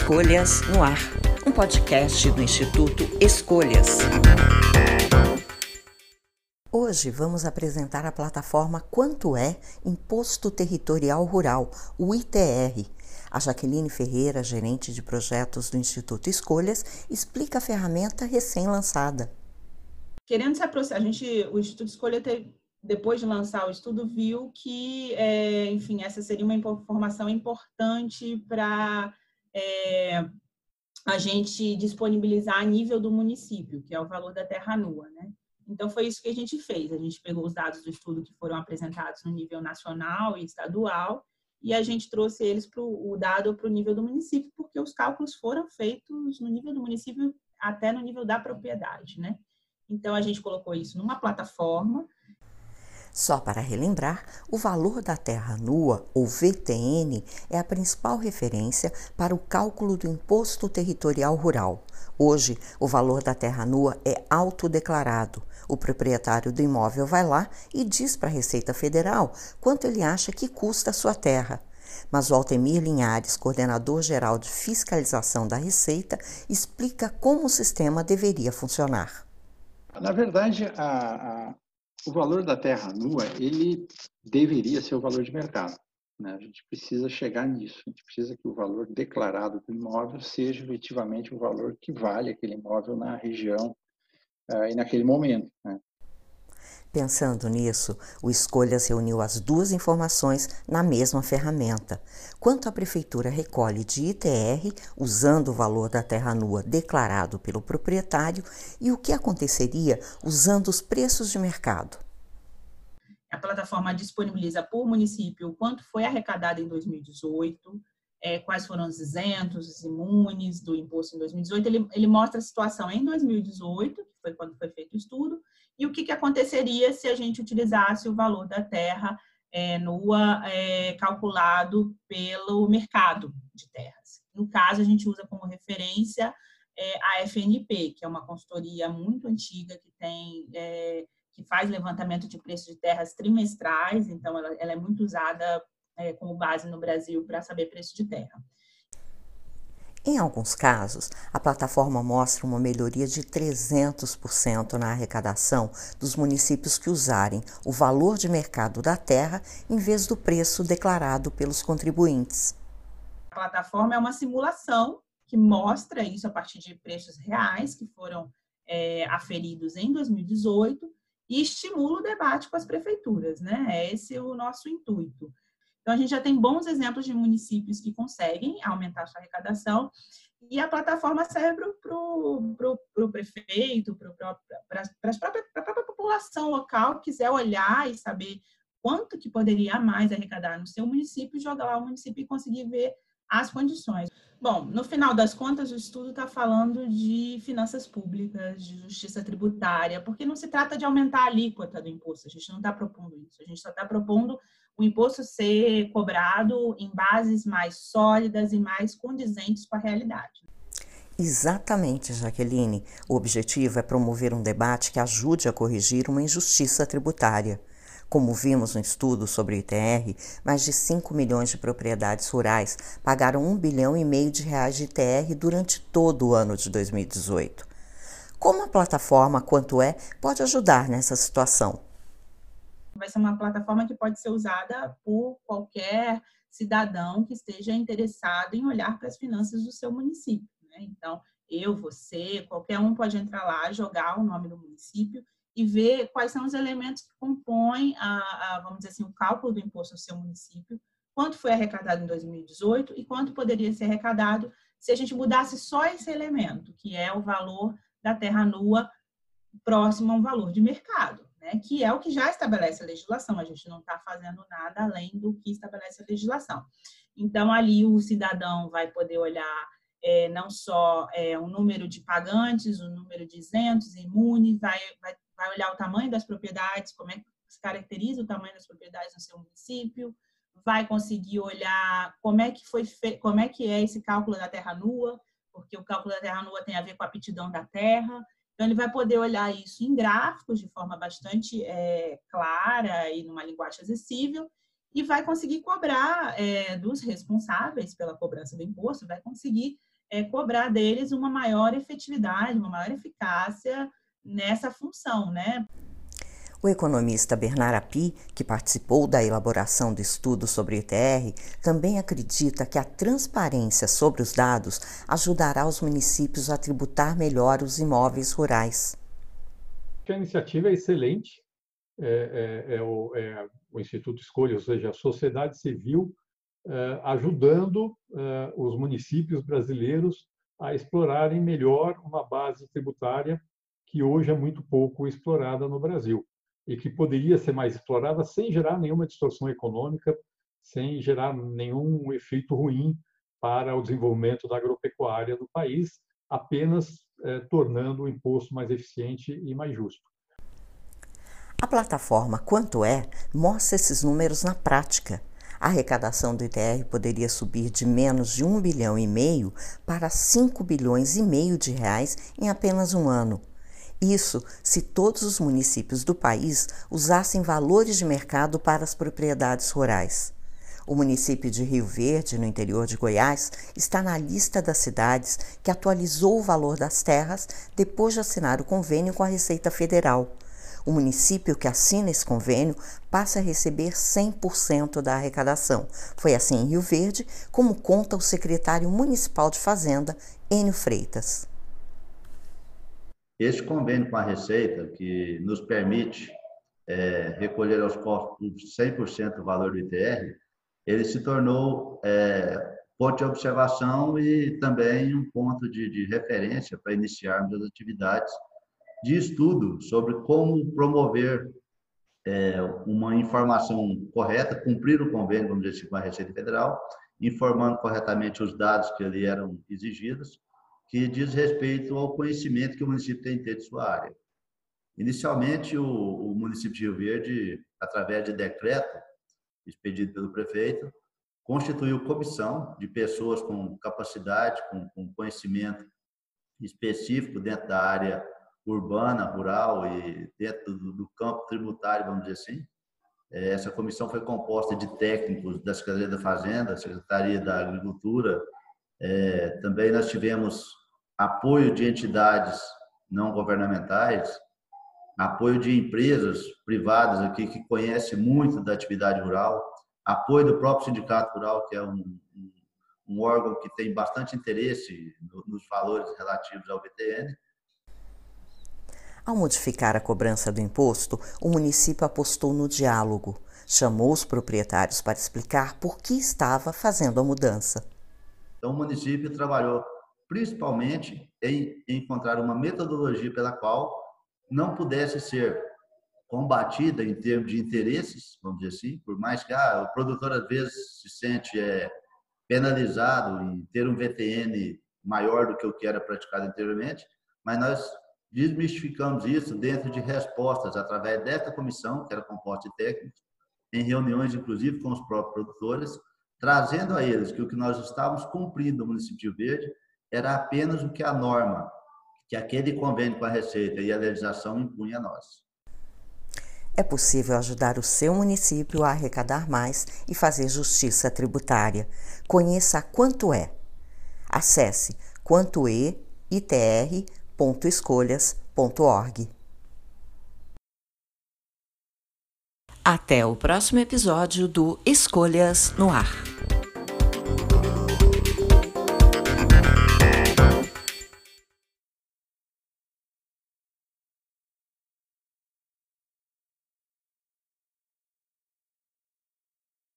Escolhas no Ar, um podcast do Instituto Escolhas. Hoje vamos apresentar a plataforma Quanto é Imposto Territorial Rural, o ITR. A Jaqueline Ferreira, gerente de projetos do Instituto Escolhas, explica a ferramenta recém-lançada. Querendo se aproximar, a gente, o Instituto Escolha teve, depois de lançar o estudo, viu que, é, enfim, essa seria uma informação importante para é, a gente disponibilizar a nível do município, que é o valor da terra nua, né? Então, foi isso que a gente fez. A gente pegou os dados do estudo que foram apresentados no nível nacional e estadual e a gente trouxe eles para o dado para o nível do município, porque os cálculos foram feitos no nível do município até no nível da propriedade, né? Então, a gente colocou isso numa plataforma só para relembrar, o valor da terra nua, ou VTN, é a principal referência para o cálculo do Imposto Territorial Rural. Hoje, o valor da terra nua é autodeclarado. O proprietário do imóvel vai lá e diz para a Receita Federal quanto ele acha que custa a sua terra. Mas o Altemir Linhares, coordenador geral de fiscalização da Receita, explica como o sistema deveria funcionar. Na verdade, a, a o valor da terra nua, ele deveria ser o valor de mercado. Né? A gente precisa chegar nisso. A gente precisa que o valor declarado do imóvel seja efetivamente o valor que vale aquele imóvel na região uh, e naquele momento. Né? Pensando nisso, o Escolhas reuniu as duas informações na mesma ferramenta. Quanto a prefeitura recolhe de ITR, usando o valor da terra nua declarado pelo proprietário, e o que aconteceria usando os preços de mercado. A plataforma disponibiliza por município quanto foi arrecadado em 2018, é, quais foram os isentos, os imunes do imposto em 2018. Ele, ele mostra a situação em 2018, que foi quando foi feito o estudo, e o que, que aconteceria se a gente utilizasse o valor da terra é, nua é, calculado pelo mercado de terras. No caso, a gente usa como referência é, a FNP, que é uma consultoria muito antiga que tem é, que faz levantamento de preços de terras trimestrais, então ela, ela é muito usada é, como base no Brasil para saber preço de terra. Em alguns casos, a plataforma mostra uma melhoria de 300% na arrecadação dos municípios que usarem o valor de mercado da terra em vez do preço declarado pelos contribuintes. A plataforma é uma simulação que mostra isso a partir de preços reais que foram é, aferidos em 2018 e estimula o debate com as prefeituras, né? É esse o nosso intuito. Então, a gente já tem bons exemplos de municípios que conseguem aumentar a sua arrecadação e a plataforma serve para o prefeito, para a própria população local quiser olhar e saber quanto que poderia mais arrecadar no seu município, jogar lá o município e conseguir ver as condições. Bom, no final das contas, o estudo está falando de finanças públicas, de justiça tributária, porque não se trata de aumentar a alíquota do imposto, a gente não está propondo isso, a gente só está propondo o imposto ser cobrado em bases mais sólidas e mais condizentes com a realidade. Exatamente, Jaqueline. O objetivo é promover um debate que ajude a corrigir uma injustiça tributária. Como vimos no estudo sobre o ITR, mais de 5 milhões de propriedades rurais pagaram 1 bilhão e meio de reais de ITR durante todo o ano de 2018. Como a plataforma Quanto é pode ajudar nessa situação? Vai ser uma plataforma que pode ser usada por qualquer cidadão que esteja interessado em olhar para as finanças do seu município. Né? Então, eu, você, qualquer um pode entrar lá, jogar o nome do município e ver quais são os elementos que compõem, a, a, vamos dizer assim, o cálculo do imposto no seu município, quanto foi arrecadado em 2018 e quanto poderia ser arrecadado se a gente mudasse só esse elemento, que é o valor da terra nua próximo a um valor de mercado, né? que é o que já estabelece a legislação. A gente não está fazendo nada além do que estabelece a legislação. Então, ali o cidadão vai poder olhar é, não só é, o número de pagantes, o número de isentos, imunes, vai, vai vai olhar o tamanho das propriedades, como é que se caracteriza o tamanho das propriedades no seu município, vai conseguir olhar como é que foi como é que é esse cálculo da terra nua, porque o cálculo da terra nua tem a ver com a aptidão da terra. Então ele vai poder olhar isso em gráficos de forma bastante é, clara e numa linguagem acessível e vai conseguir cobrar é, dos responsáveis pela cobrança do imposto, vai conseguir é, cobrar deles uma maior efetividade, uma maior eficácia nessa função, né? O economista Bernard Api, que participou da elaboração do estudo sobre o ITR, também acredita que a transparência sobre os dados ajudará os municípios a tributar melhor os imóveis rurais. A iniciativa é excelente, é, é, é, o, é o, Instituto Escolha, ou seja, a sociedade civil é, ajudando é, os municípios brasileiros a explorarem melhor uma base tributária que hoje é muito pouco explorada no Brasil e que poderia ser mais explorada sem gerar nenhuma distorção econômica, sem gerar nenhum efeito ruim para o desenvolvimento da agropecuária do país, apenas eh, tornando o imposto mais eficiente e mais justo. A plataforma Quanto é mostra esses números na prática. A arrecadação do ITR poderia subir de menos de 1 bilhão e meio para 5 bilhões e meio de reais em apenas um ano. Isso se todos os municípios do país usassem valores de mercado para as propriedades rurais. O município de Rio Verde, no interior de Goiás, está na lista das cidades que atualizou o valor das terras depois de assinar o convênio com a Receita Federal. O município que assina esse convênio passa a receber 100% da arrecadação. Foi assim em Rio Verde, como conta o secretário municipal de Fazenda, Enio Freitas. Esse convênio com a Receita, que nos permite é, recolher aos cofres 100% do valor do ITR, ele se tornou é, ponto de observação e também um ponto de, de referência para iniciarmos as atividades de estudo sobre como promover é, uma informação correta, cumprir o convênio, vamos dizer assim, com a Receita Federal, informando corretamente os dados que ali eram exigidos que diz respeito ao conhecimento que o município tem que ter de sua área. Inicialmente, o, o município de Rio Verde, através de decreto expedido pelo prefeito, constituiu comissão de pessoas com capacidade, com, com conhecimento específico dentro da área urbana, rural e dentro do, do campo tributário, vamos dizer assim. É, essa comissão foi composta de técnicos da Secretaria da Fazenda, Secretaria da Agricultura, é, também nós tivemos apoio de entidades não governamentais, apoio de empresas privadas aqui que conhecem muito da atividade rural, apoio do próprio Sindicato Rural, que é um, um, um órgão que tem bastante interesse no, nos valores relativos ao BTN. Ao modificar a cobrança do imposto, o município apostou no diálogo. Chamou os proprietários para explicar por que estava fazendo a mudança. Então, o município trabalhou principalmente em encontrar uma metodologia pela qual não pudesse ser combatida em termos de interesses, vamos dizer assim, por mais que ah, o produtor às vezes se sente é, penalizado em ter um VTN maior do que o que era praticado anteriormente, mas nós desmistificamos isso dentro de respostas através desta comissão, que era composta de técnicos, em reuniões inclusive com os próprios produtores, trazendo a eles que o que nós estávamos cumprindo no município de Verde era apenas o que a norma, que aquele convênio com a Receita e a legislação impunha a nós. É possível ajudar o seu município a arrecadar mais e fazer justiça tributária. Conheça quanto é. Acesse quantoeitr.escolhas.org. Até o próximo episódio do Escolhas no Ar.